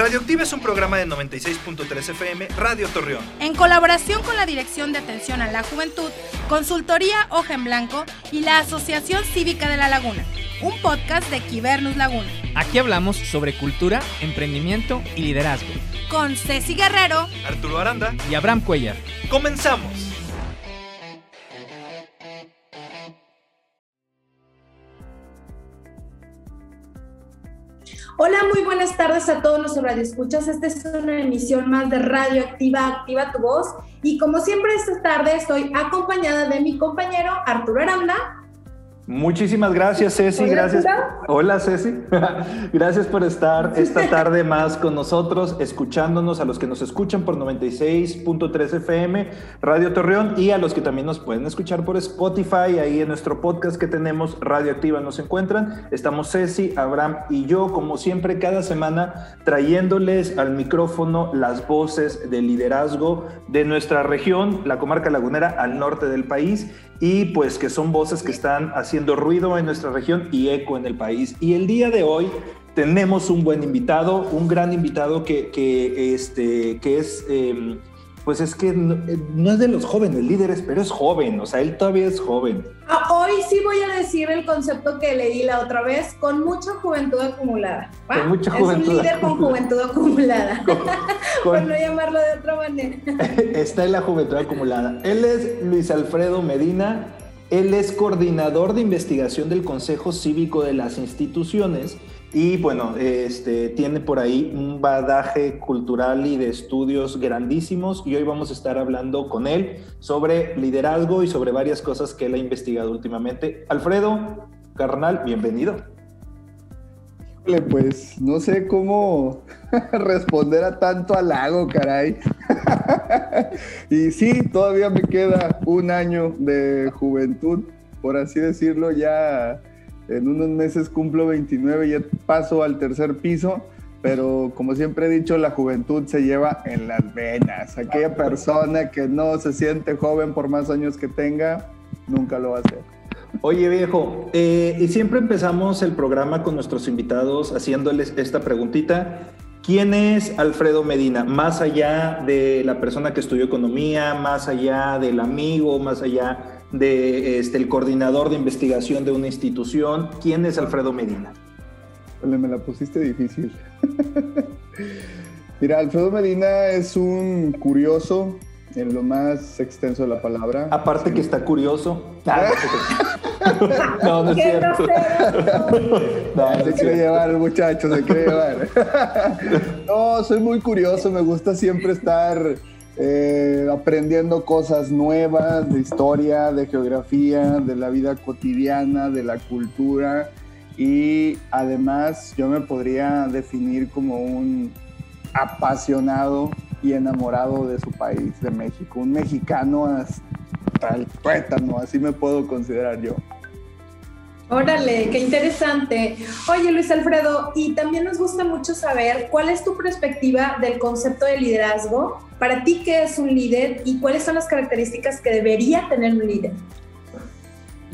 Radioactiva es un programa de 96.3 FM, Radio Torreón. En colaboración con la Dirección de Atención a la Juventud, Consultoría Hoja en Blanco y la Asociación Cívica de la Laguna, un podcast de Quibernus Laguna. Aquí hablamos sobre cultura, emprendimiento y liderazgo. Con Ceci Guerrero, Arturo Aranda y Abraham Cuellar. ¡Comenzamos! Hola, muy buenas tardes a todos los radioescuchas. Esta es una emisión más de Radio Activa, Activa tu Voz. Y como siempre esta tarde estoy acompañada de mi compañero Arturo Aranda. Muchísimas gracias, Ceci. Hola, gracias. Hola, Ceci. gracias por estar esta tarde más con nosotros, escuchándonos, a los que nos escuchan por 96.3 FM, Radio Torreón, y a los que también nos pueden escuchar por Spotify, ahí en nuestro podcast que tenemos, Radio Activa, nos encuentran. Estamos Ceci, Abraham y yo, como siempre, cada semana trayéndoles al micrófono las voces de liderazgo de nuestra región, la comarca lagunera, al norte del país y pues que son voces que están haciendo ruido en nuestra región y eco en el país. Y el día de hoy tenemos un buen invitado, un gran invitado que, que, este, que es, eh, pues es que no, no, es de los jóvenes líderes, pero es joven, o sea, él todavía es joven. Ah, hoy sí voy a decir el concepto que leí la otra vez, con mucha juventud acumulada. ¿va? Con mucha es juventud un líder con juventud acumulada, Con- por no llamarlo de otra manera. está en la juventud acumulada. Él es Luis Alfredo Medina, él es coordinador de investigación del Consejo Cívico de las Instituciones y bueno, este, tiene por ahí un badaje cultural y de estudios grandísimos y hoy vamos a estar hablando con él sobre liderazgo y sobre varias cosas que él ha investigado últimamente. Alfredo, carnal, bienvenido. Pues no sé cómo responder a tanto halago, caray. y sí, todavía me queda un año de juventud, por así decirlo, ya en unos meses cumplo 29 y ya paso al tercer piso, pero como siempre he dicho, la juventud se lleva en las venas. Aquella persona que no se siente joven por más años que tenga, nunca lo va a hacer. Oye viejo, eh, y siempre empezamos el programa con nuestros invitados haciéndoles esta preguntita. ¿Quién es Alfredo Medina? Más allá de la persona que estudió economía, más allá del amigo, más allá de este, el coordinador de investigación de una institución, ¿quién es Alfredo Medina? Me la pusiste difícil. Mira, Alfredo Medina es un curioso en lo más extenso de la palabra. Aparte que está curioso. Ah, no, no es ¡Qué cierto. No, no se quiere llevar, muchacho, se quiere llevar. no, soy muy curioso, me gusta siempre estar eh, aprendiendo cosas nuevas de historia, de geografía, de la vida cotidiana, de la cultura. Y además yo me podría definir como un apasionado y enamorado de su país, de México. Un mexicano hasta el tuétano, así me puedo considerar yo. Órale, qué interesante. Oye, Luis Alfredo, y también nos gusta mucho saber cuál es tu perspectiva del concepto de liderazgo. Para ti, ¿qué es un líder y cuáles son las características que debería tener un líder?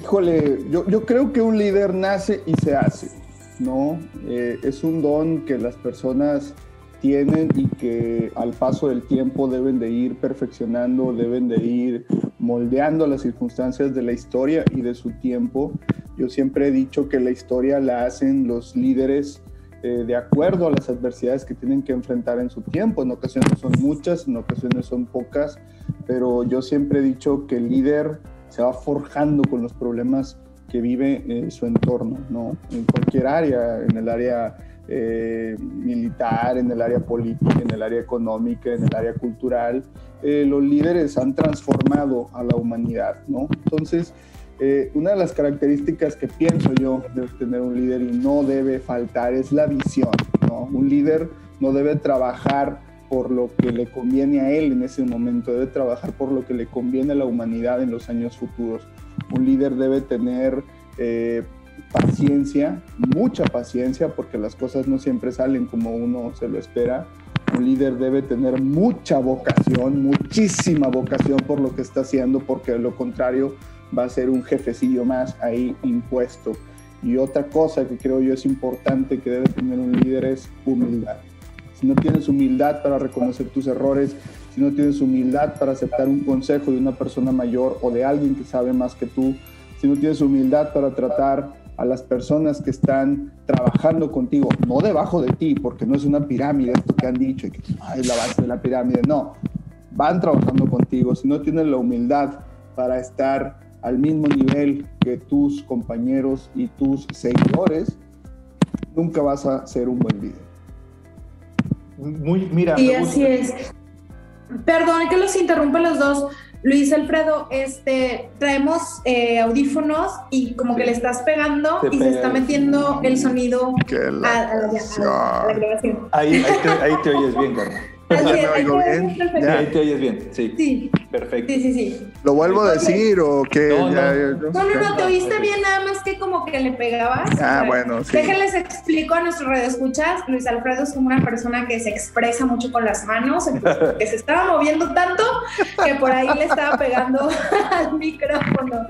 Híjole, yo, yo creo que un líder nace y se hace, ¿no? Eh, es un don que las personas tienen y que al paso del tiempo deben de ir perfeccionando, deben de ir moldeando las circunstancias de la historia y de su tiempo. Yo siempre he dicho que la historia la hacen los líderes eh, de acuerdo a las adversidades que tienen que enfrentar en su tiempo. En ocasiones son muchas, en ocasiones son pocas, pero yo siempre he dicho que el líder se va forjando con los problemas que vive eh, su entorno, ¿no? En cualquier área, en el área eh, militar, en el área política, en el área económica, en el área cultural, eh, los líderes han transformado a la humanidad, ¿no? Entonces, eh, una de las características que pienso yo debe tener un líder y no debe faltar es la visión, ¿no? Un líder no debe trabajar por lo que le conviene a él en ese momento, debe trabajar por lo que le conviene a la humanidad en los años futuros. Un líder debe tener eh, paciencia, mucha paciencia, porque las cosas no siempre salen como uno se lo espera. Un líder debe tener mucha vocación, muchísima vocación por lo que está haciendo, porque de lo contrario va a ser un jefecillo más ahí impuesto. Y otra cosa que creo yo es importante que debe tener un líder es humildad. si no tienes humildad para reconocer tus errores, si no tienes humildad para aceptar un consejo de una persona mayor o de alguien que sabe más que tú, si no tienes humildad para tratar a las personas que están trabajando contigo, no debajo de ti, porque no es una pirámide, esto que han dicho, que es la base de la pirámide, no, van trabajando contigo, si no tienes la humildad para estar al mismo nivel que tus compañeros y tus seguidores, nunca vas a ser un buen líder. Muy, mira. Y así es. Perdón que los interrumpa los dos. Luis Alfredo, este, traemos eh, audífonos y como que le estás pegando Se y se está metiendo el sonido a, a la, a- a la grabación. Ahí, ahí, te, ahí te oyes bien, Carmen. Así ¿Ya es, me ahí. Ahí te oyes bien, sí. Sí, Perfecto. sí, sí, sí. ¿Lo vuelvo a decir o qué? No, no. Ya, No, no, no, te oíste bien, nada más que como que le pegabas. Ah, ver, bueno, sí. Déjenles explico a nuestros radioescuchas. Luis Alfredo es como una persona que se expresa mucho con las manos, entonces, que se estaba moviendo tanto que por ahí le estaba pegando al micrófono.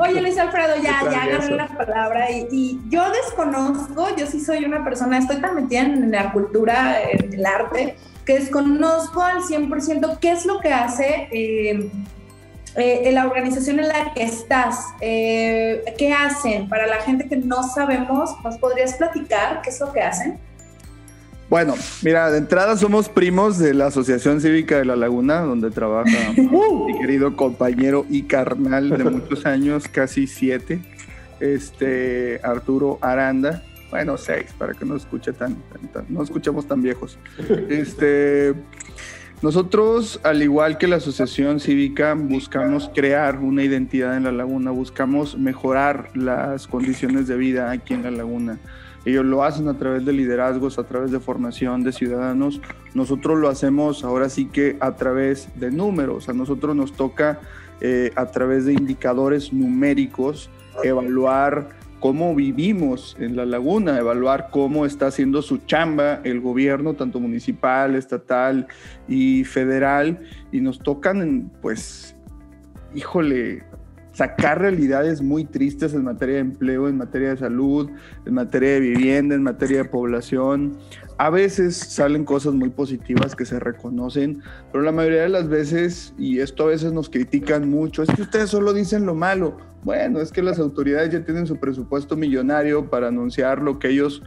Oye, Luis Alfredo, ya, ya agarré la palabra y, y yo desconozco, yo sí soy una persona, estoy tan metida en la cultura, en el arte, que desconozco al 100% qué es lo que hace eh, eh, en la organización en la que estás. Eh, ¿Qué hacen? Para la gente que no sabemos, ¿nos podrías platicar qué es lo que hacen? Bueno, mira, de entrada somos primos de la Asociación Cívica de La Laguna, donde trabaja mi querido compañero y carnal de muchos años, casi siete, este Arturo Aranda. Bueno, seis, para que no escuche tan, tan- tan- no escuchemos tan viejos. Este, nosotros, al igual que la Asociación Cívica, buscamos crear una identidad en la laguna, buscamos mejorar las condiciones de vida aquí en la laguna. Ellos lo hacen a través de liderazgos, a través de formación de ciudadanos. Nosotros lo hacemos ahora sí que a través de números. A nosotros nos toca eh, a través de indicadores numéricos evaluar cómo vivimos en la laguna, evaluar cómo está haciendo su chamba el gobierno, tanto municipal, estatal y federal. Y nos tocan, pues, híjole, sacar realidades muy tristes en materia de empleo, en materia de salud, en materia de vivienda, en materia de población. A veces salen cosas muy positivas que se reconocen, pero la mayoría de las veces, y esto a veces nos critican mucho, es que ustedes solo dicen lo malo. Bueno, es que las autoridades ya tienen su presupuesto millonario para anunciar lo que ellos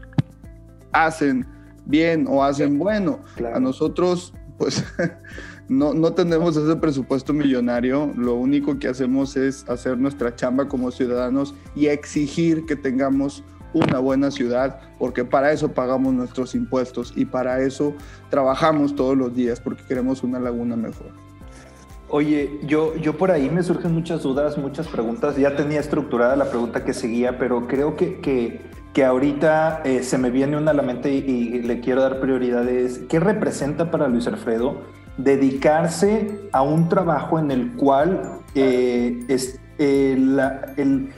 hacen bien o hacen bueno. Claro. A nosotros, pues, no, no tenemos ese presupuesto millonario. Lo único que hacemos es hacer nuestra chamba como ciudadanos y exigir que tengamos una buena ciudad, porque para eso pagamos nuestros impuestos y para eso trabajamos todos los días, porque queremos una laguna mejor. Oye, yo, yo por ahí me surgen muchas dudas, muchas preguntas. Ya tenía estructurada la pregunta que seguía, pero creo que, que, que ahorita eh, se me viene una a la mente y, y le quiero dar prioridades. ¿Qué representa para Luis Alfredo dedicarse a un trabajo en el cual eh, es, eh, la- el,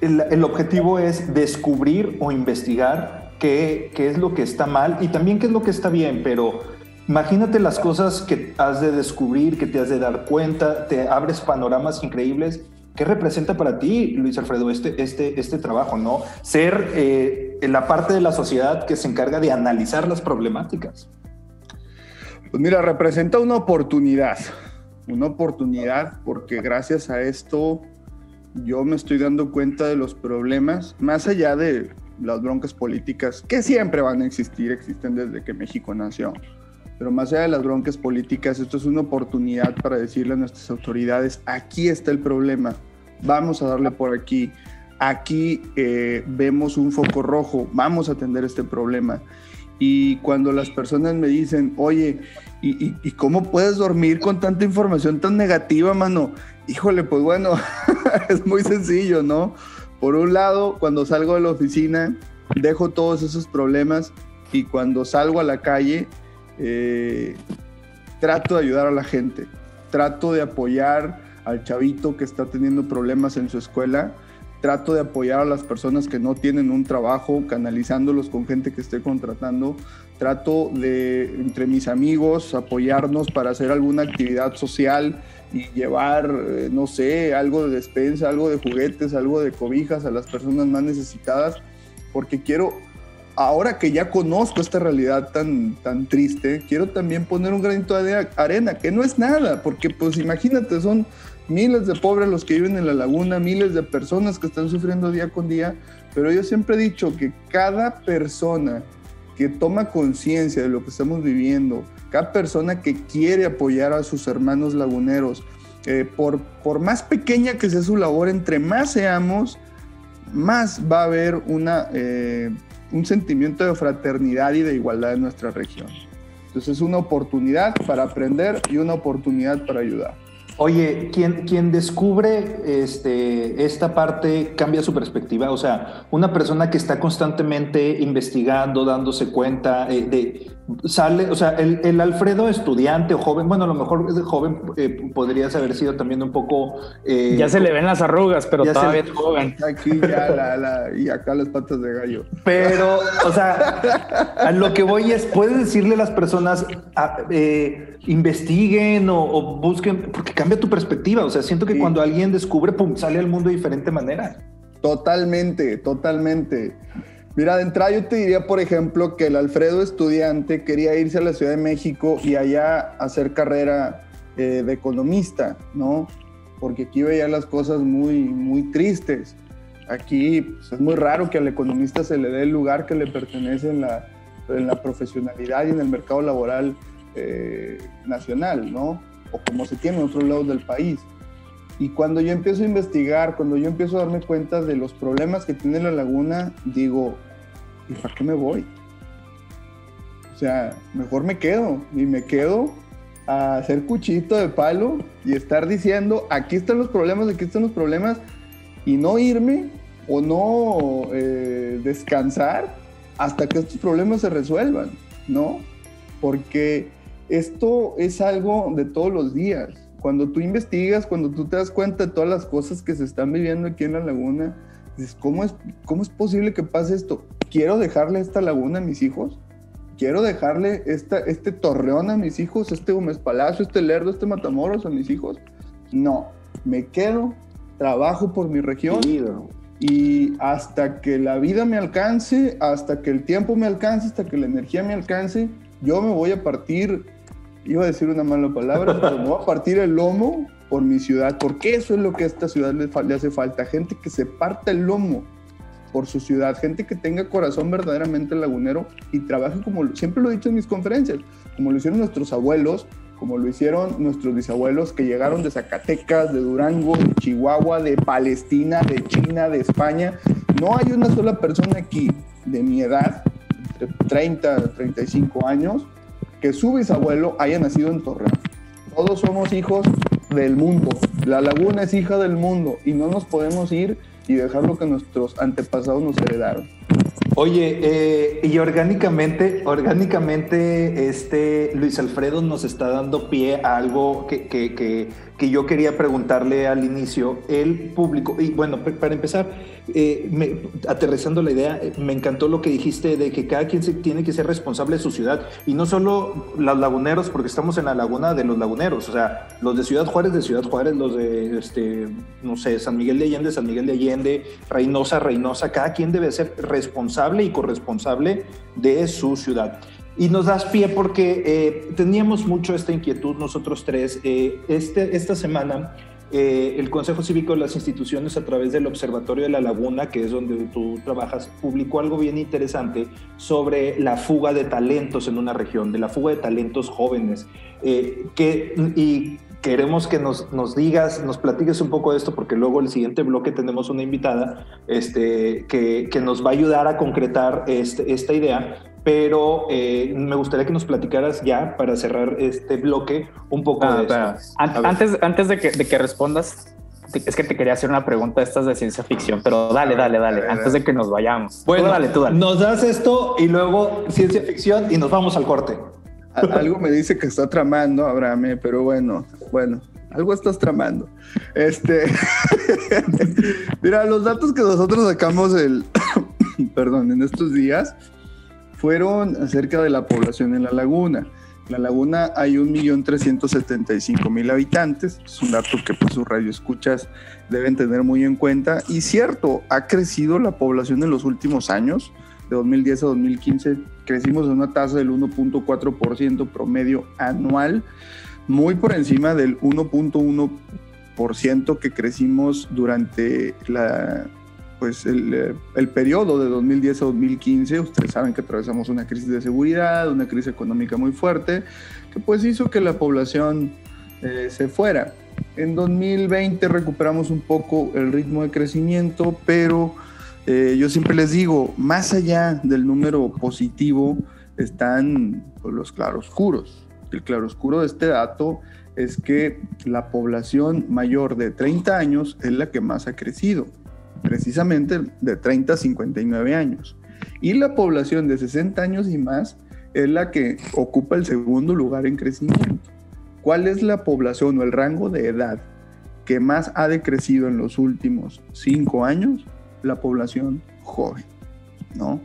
el- objetivo es descubrir o investigar qué, qué es lo que está mal y también qué es lo que está bien, pero imagínate las cosas que has de descubrir, que te has de dar cuenta, te abres panoramas increíbles. ¿Qué representa para ti, Luis Alfredo, este, este, este trabajo, no? Ser eh, la parte de la sociedad que se encarga de analizar las problemáticas. Pues mira, representa una oportunidad, una oportunidad porque gracias a esto yo me estoy dando cuenta de los problemas, más allá de las broncas políticas, que siempre van a existir, existen desde que México nació. Pero más allá de las broncas políticas, esto es una oportunidad para decirle a nuestras autoridades, aquí está el problema, vamos a darle por aquí, aquí eh, vemos un foco rojo, vamos a atender este problema. Y cuando las personas me dicen, oye, ¿y, cómo puedes dormir con tanta información tan negativa, mano? Híjole, pues bueno, es muy sencillo, ¿no? Por un lado, cuando salgo de la oficina, dejo todos esos problemas y cuando salgo a la calle, eh, trato de ayudar a la gente, trato de apoyar al chavito que está teniendo problemas en su escuela, trato de apoyar a las personas que no tienen un trabajo, canalizándolos con gente que esté contratando, trato de, entre mis amigos, apoyarnos para hacer alguna actividad social y llevar, eh, no sé, algo de despensa, algo de juguetes, algo de cobijas a las personas más necesitadas, porque quiero ahora que ya conozco esta realidad tan, tan triste, quiero también poner un granito de arena, que no es nada, porque pues imagínate, son miles de pobres los que viven en la laguna, miles de personas que están sufriendo día con día, pero yo siempre he dicho que cada persona que toma conciencia de lo que estamos viviendo, cada persona que quiere apoyar a sus hermanos laguneros, eh, por, por más pequeña que sea su labor, entre más seamos, más va a haber una, eh, un sentimiento de fraternidad y de igualdad en nuestra región. Entonces es una oportunidad para aprender y una oportunidad para ayudar. Oye, quien, quien descubre este, esta parte cambia su perspectiva. O sea, una persona que está constantemente investigando, dándose cuenta eh, de, sale, o sea, el, Alfredo estudiante o joven, bueno, a lo mejor de joven eh, podrías haber sido también un poco... Eh, ya se le ven las arrugas, pero todavía es joven. Aquí ya la, y acá las patas de gallo. Pero, o sea, a lo que voy es, puedes decirle a las personas, ah, investiguen o, busquen, porque cambia tu perspectiva. O sea, siento que cuando alguien descubre, pum, sale al mundo de diferente manera. Totalmente, totalmente. Mira, de entrada yo te diría, por ejemplo, que el Alfredo estudiante quería irse a la Ciudad de México y allá hacer carrera eh, de economista, ¿no? Porque aquí veía las cosas muy, muy tristes. Aquí pues, es muy raro que al economista se le dé el lugar que le pertenece en la, en la profesionalidad y en el mercado laboral eh, nacional, ¿no? O como se tiene en otros lados del país. Y cuando yo empiezo a investigar, cuando yo empiezo a darme cuenta de los problemas que tiene la laguna, digo, ¿y para qué me voy? O sea, mejor me quedo y me quedo a hacer cuchito de palo y estar diciendo, aquí están los problemas, aquí están los problemas, y no irme o no eh, descansar hasta que estos problemas se resuelvan, ¿no? Porque esto es algo de todos los días. Cuando tú investigas, cuando tú te das cuenta de todas las cosas que se están viviendo aquí en la laguna, dices, ¿cómo es, cómo es posible que pase esto? ¿Quiero dejarle esta laguna a mis hijos? ¿Quiero dejarle esta, este torreón a mis hijos, este Gómez Palacio, este Lerdo, este Matamoros a mis hijos? No, me quedo, trabajo por mi región y hasta que la vida me alcance, hasta que el tiempo me alcance, hasta que la energía me alcance, yo me voy a partir iba a decir una mala palabra, pero me voy a partir el lomo por mi ciudad, porque eso es lo que a esta ciudad le, hace falta, gente que se parta el lomo por su ciudad, gente que tenga corazón verdaderamente lagunero y trabaje como siempre lo he dicho en mis conferencias, como lo hicieron nuestros abuelos, como lo hicieron nuestros bisabuelos que llegaron de Zacatecas, de Durango, de Chihuahua, de Palestina, de China, de España. No hay una sola persona aquí de mi edad, entre 30 35 años, que su bisabuelo haya nacido en Torreón. Todos somos hijos del mundo. La laguna es hija del mundo y no nos podemos ir y dejar lo que nuestros antepasados nos heredaron. Oye, eh, y orgánicamente, orgánicamente, este Luis Alfredo nos está dando pie a algo que, que, que, que yo quería preguntarle al inicio. El público, y bueno, para empezar, eh, aterrizando la idea, eh, me encantó lo que dijiste de que cada quien se tiene que ser responsable de su ciudad y no solo los laguneros, porque estamos en la laguna de los laguneros, o sea, los de Ciudad Juárez de Ciudad Juárez, los de, este, no sé, San Miguel de Allende, San Miguel de Allende, Reynosa, Reynosa, cada quien debe ser responsable y corresponsable de su ciudad. Y nos das pie porque eh, teníamos mucho esta inquietud nosotros tres. este, esta semana eh, el Consejo Cívico de las Instituciones a través del Observatorio de la Laguna, que es donde tú trabajas, publicó algo bien interesante sobre la fuga de talentos en una región, de la fuga de talentos jóvenes. Eh, que, y queremos que nos, nos, digas, nos platiques un poco de esto, porque luego el siguiente bloque tenemos una invitada este, que, que nos va a ayudar a concretar este, esta idea pero eh, me gustaría que nos platicaras ya para cerrar este bloque un poco ah, de eso. Antes, antes de que, de que respondas, es que te quería hacer una pregunta estas de ciencia ficción, pero dale, dale, dale, antes de que nos vayamos. Bueno, dale, tú dale. Nos das esto y luego ciencia ficción y nos vamos al corte. Algo me dice que está tramando, Abraham, pero bueno, bueno, algo estás tramando. Este, mira, los datos que nosotros sacamos el, perdón, en estos días, fueron acerca de la población en la laguna. En la laguna hay 1.375.000 habitantes, es un dato que pues, sus radioescuchas deben tener muy en cuenta. Y cierto, ha crecido la población en los últimos años, de 2010 a 2015 crecimos en una tasa del 1.4% promedio anual, muy por encima del 1.1% que crecimos durante la, pues el, el, periodo de 2010 a 2015. Ustedes saben que atravesamos una crisis de seguridad, una crisis económica muy fuerte, que pues hizo que la población eh, se fuera. En 2020 recuperamos un poco el ritmo de crecimiento, pero eh, yo siempre les digo, más allá del número positivo están pues, los claroscuros. El claroscuro de este dato es que la población mayor de 30 años es la que más ha crecido, precisamente de 30 a 59 años. Y la población de 60 años y más es la que ocupa el segundo lugar en crecimiento. ¿Cuál es la población o el rango de edad que más ha decrecido en los últimos cinco años? La población joven, ¿no?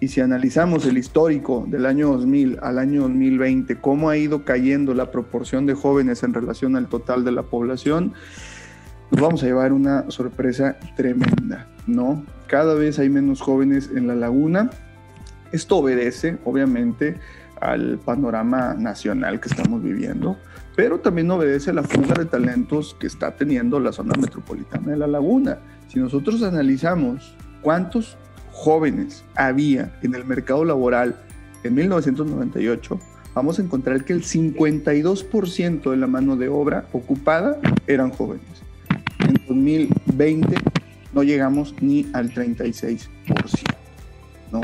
Y si analizamos el histórico del año 2000 al año 2020, cómo ha ido cayendo la proporción de jóvenes en relación al total de la población, nos vamos a llevar una sorpresa tremenda, ¿no? Cada vez hay menos jóvenes en la laguna. Esto obedece, obviamente, al panorama nacional que estamos viviendo pero también obedece a la fuga de talentos que está teniendo la zona metropolitana de La Laguna. Si nosotros analizamos cuántos jóvenes había en el mercado laboral en 1998, vamos a encontrar que el 52% de la mano de obra ocupada eran jóvenes. En 2020 no llegamos ni al 36%, ¿no?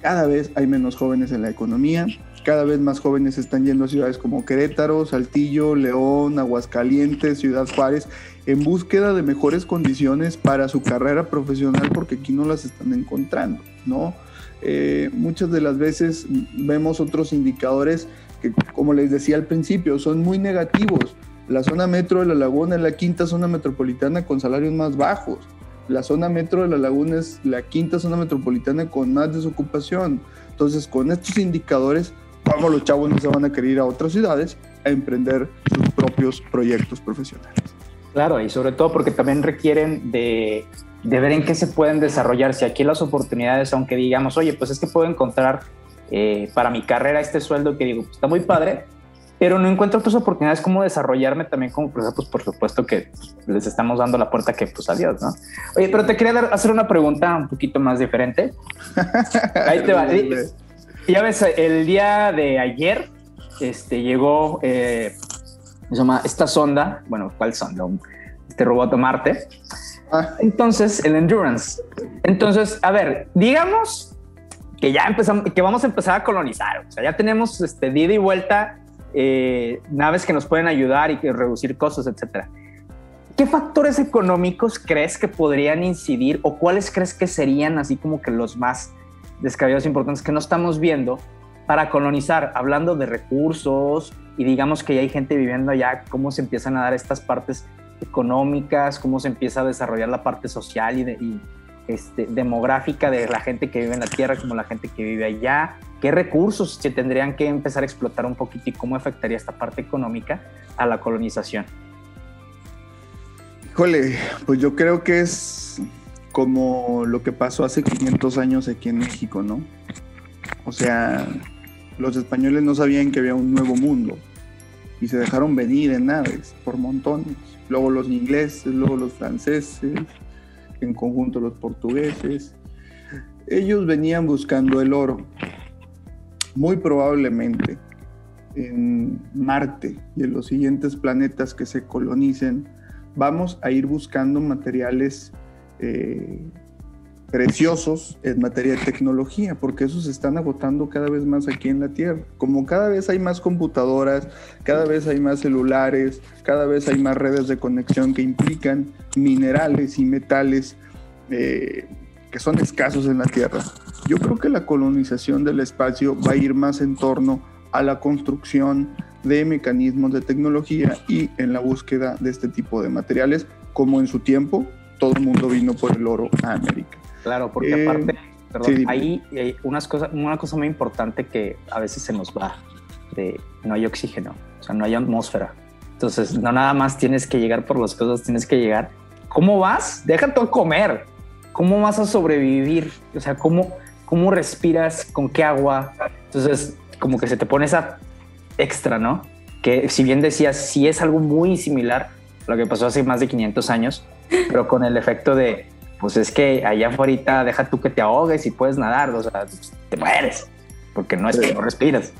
Cada vez hay menos jóvenes en la economía, cada vez más jóvenes están yendo a ciudades como Querétaro, Saltillo, León, Aguascalientes, Ciudad Juárez, en búsqueda de mejores condiciones para su carrera profesional porque aquí no las están encontrando, ¿no? Eh, muchas de las veces vemos otros indicadores que, como les decía al principio, son muy negativos. La zona metro de la laguna es la quinta zona metropolitana con salarios más bajos. La zona metro de la laguna es la quinta zona metropolitana con más desocupación. Entonces, con estos indicadores cómo los chavos no se van a querer ir a otras ciudades a emprender sus propios proyectos profesionales. Claro, y sobre todo porque también requieren de, de ver en qué se pueden desarrollar. Si aquí las oportunidades, aunque digamos, oye, pues es que puedo encontrar eh, para mi carrera este sueldo que digo, pues está muy padre, pero no encuentro otras oportunidades como desarrollarme también como profesor, pues por supuesto que les estamos dando la puerta que pues adiós, ¿no? Oye, pero te quería hacer una pregunta un poquito más diferente. Ahí te va. Ya ves, el día de ayer este, llegó eh, se llama esta sonda, bueno, ¿cuál sonda? Este robot Marte. Ah. Entonces, el Endurance. Entonces, a ver, digamos que ya empezamos, que vamos a empezar a colonizar. O sea, ya tenemos este, ida y vuelta eh, naves que nos pueden ayudar y que reducir costos, etcétera. ¿Qué factores económicos crees que podrían incidir o cuáles crees que serían así como que los más descabellados importantes que no estamos viendo para colonizar, hablando de recursos y digamos que ya hay gente viviendo allá, cómo se empiezan a dar estas partes económicas, cómo se empieza a desarrollar la parte social y, este, demográfica de la gente que vive en la tierra como la gente que vive allá, qué recursos se tendrían que empezar a explotar un poquito y cómo afectaría esta parte económica a la colonización. Híjole, pues yo creo que es como lo que pasó hace 500 años aquí en México, ¿no? O sea, los españoles no sabían que había un nuevo mundo y se dejaron venir en naves por montones. Luego los ingleses, luego los franceses, en conjunto los portugueses. Ellos venían buscando el oro. Muy probablemente en Marte y en los siguientes planetas que se colonicen, vamos a ir buscando materiales eh, preciosos en materia de tecnología, porque esos se están agotando cada vez más aquí en la Tierra. Como cada vez hay más computadoras, cada vez hay más celulares, cada vez hay más redes de conexión que implican minerales y metales eh, que son escasos en la Tierra. Yo creo que la colonización del espacio va a ir más en torno a la construcción de mecanismos de tecnología y en la búsqueda de este tipo de materiales, como en su tiempo todo el mundo vino por el oro a América. Claro, porque eh, aparte, perdón, ahí hay unas cosas, una cosa muy importante que a veces se nos va, de no hay oxígeno, o sea, no hay atmósfera. Entonces, no nada más tienes que llegar por las cosas, tienes que llegar. ¿Cómo vas? Deja todo comer. ¿Cómo vas a sobrevivir? O sea, ¿cómo, ¿cómo respiras? ¿Con qué agua? Entonces, como que se te pone esa extra, ¿no? Que si bien decías, sí es algo muy similar a lo que pasó hace más de 500 años, pero con el efecto de, pues es que allá afuera deja tú que te ahogues y puedes nadar, o sea, te mueres, porque no es que no respiras.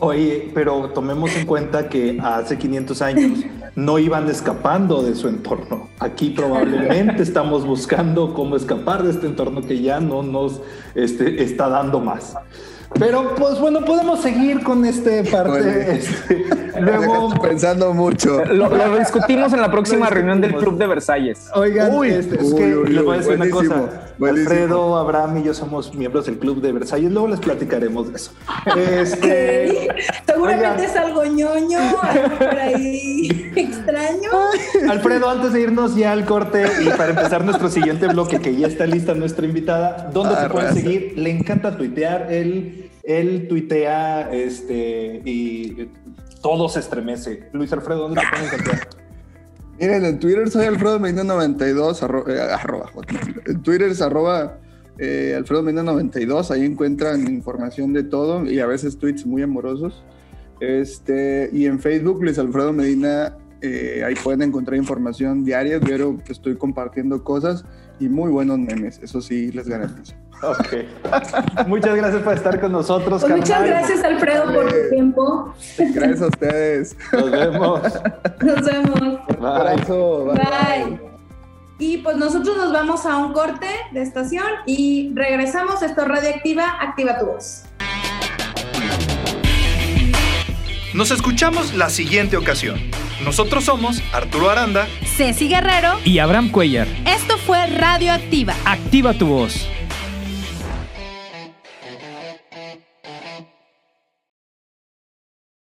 Oye, pero tomemos en cuenta que hace 500 años no iban escapando de su entorno. Aquí probablemente estamos buscando cómo escapar de este entorno que ya no nos este, está dando más. Pero pues bueno, podemos seguir con este parte. Este, luego pensando mucho. Lo, discutimos en la próxima reunión del Club de Versalles. Oigan, este, es que les voy a decir una cosa. Alfredo, Abraham y yo somos miembros del Club de Versalles. Luego les platicaremos de eso. Este, Seguramente es algo ñoño, algo por ahí extraño. Alfredo, antes de irnos ya al corte y para empezar nuestro siguiente bloque, que ya está lista nuestra invitada, ¿dónde se puede seguir? Le encanta tuitear el él tuitea este, y todo se estremece. Luis Alfredo, ¿dónde te pueden encontrar? Miren, en Twitter soy Alfredo Medina 92, eh, arroba, En Twitter es arroba eh, Alfredo Medina 92, ahí encuentran información de todo y a veces tweets muy amorosos. Este, y en Facebook, Luis Alfredo Medina, eh, ahí pueden encontrar información diaria, pero estoy compartiendo cosas y muy buenos memes, eso sí les garantizo. Ok. Muchas gracias por estar con nosotros. Pues muchas gracias, Alfredo, por tu tiempo. Gracias a ustedes. Nos vemos. Nos vemos. Bye. Bye. Y pues nosotros nos vamos a un corte de estación y regresamos. Esto es Radioactiva, activa tu voz. Nos escuchamos la siguiente ocasión. Nosotros somos Arturo Aranda, Ceci Guerrero y Abraham Cuellar. Esto fue Radioactiva. Activa tu voz.